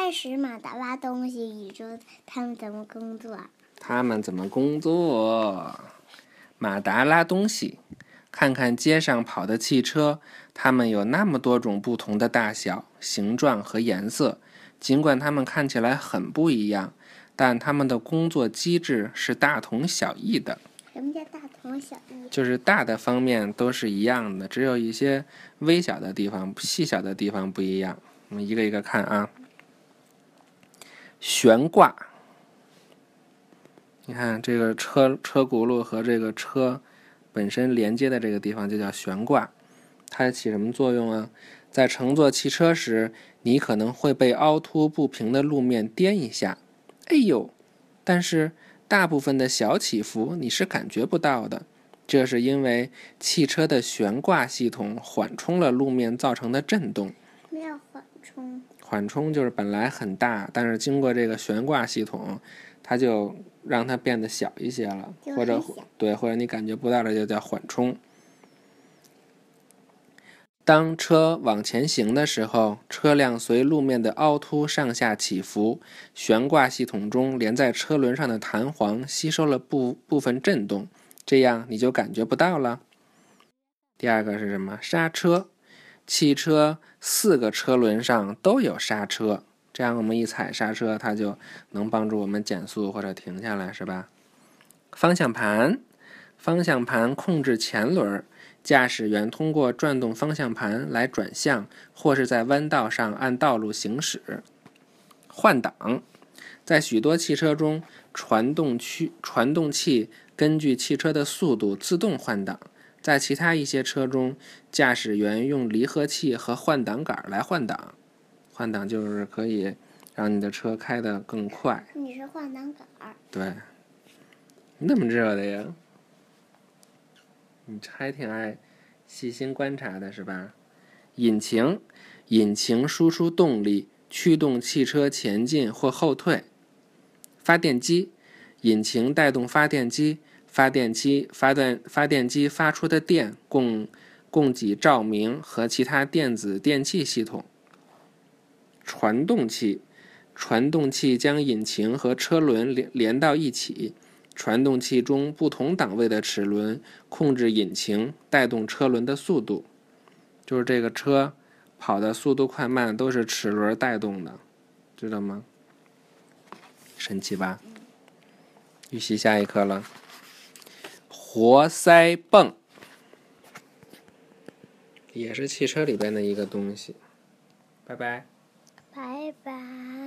开始马达拉东西，宇宙他们怎么工作？他们怎么工作？马达拉东西，看看街上跑的汽车，它们有那么多种不同的大小、形状和颜色。尽管它们看起来很不一样，但它们的工作机制是大同小异的。什么叫大同小异？就是大的方面都是一样的，只有一些微小的地方、细小的地方不一样。我们一个一个看啊。悬挂，你看这个车车轱辘和这个车本身连接的这个地方就叫悬挂，它起什么作用啊？在乘坐汽车时，你可能会被凹凸不平的路面颠一下，哎呦！但是大部分的小起伏你是感觉不到的，这是因为汽车的悬挂系统缓冲了路面造成的震动。没有缓冲。缓冲就是本来很大，但是经过这个悬挂系统，它就让它变得小一些了，或者对，或者你感觉不到的就叫缓冲。当车往前行的时候，车辆随路面的凹凸上下起伏，悬挂系统中连在车轮上的弹簧吸收了部部分震动，这样你就感觉不到了。第二个是什么？刹车。汽车四个车轮上都有刹车，这样我们一踩刹车，它就能帮助我们减速或者停下来，是吧？方向盘，方向盘控制前轮，驾驶员通过转动方向盘来转向，或是在弯道上按道路行驶。换挡，在许多汽车中，传动区传动器根据汽车的速度自动换挡。在其他一些车中，驾驶员用离合器和换挡杆来换挡。换挡就是可以让你的车开得更快。你是换挡杆儿？对。你怎么知道的呀？你还挺爱细心观察的是吧？引擎，引擎输出动力，驱动汽车前进或后退。发电机，引擎带动发电机。发电机发电发电机发出的电供供给照明和其他电子电器系统。传动器，传动器将引擎和车轮连连到一起。传动器中不同档位的齿轮控制引擎，带动车轮的速度。就是这个车跑的速度快慢都是齿轮带动的，知道吗？神奇吧？预习下一课了。活塞泵也是汽车里边的一个东西。拜拜。拜拜。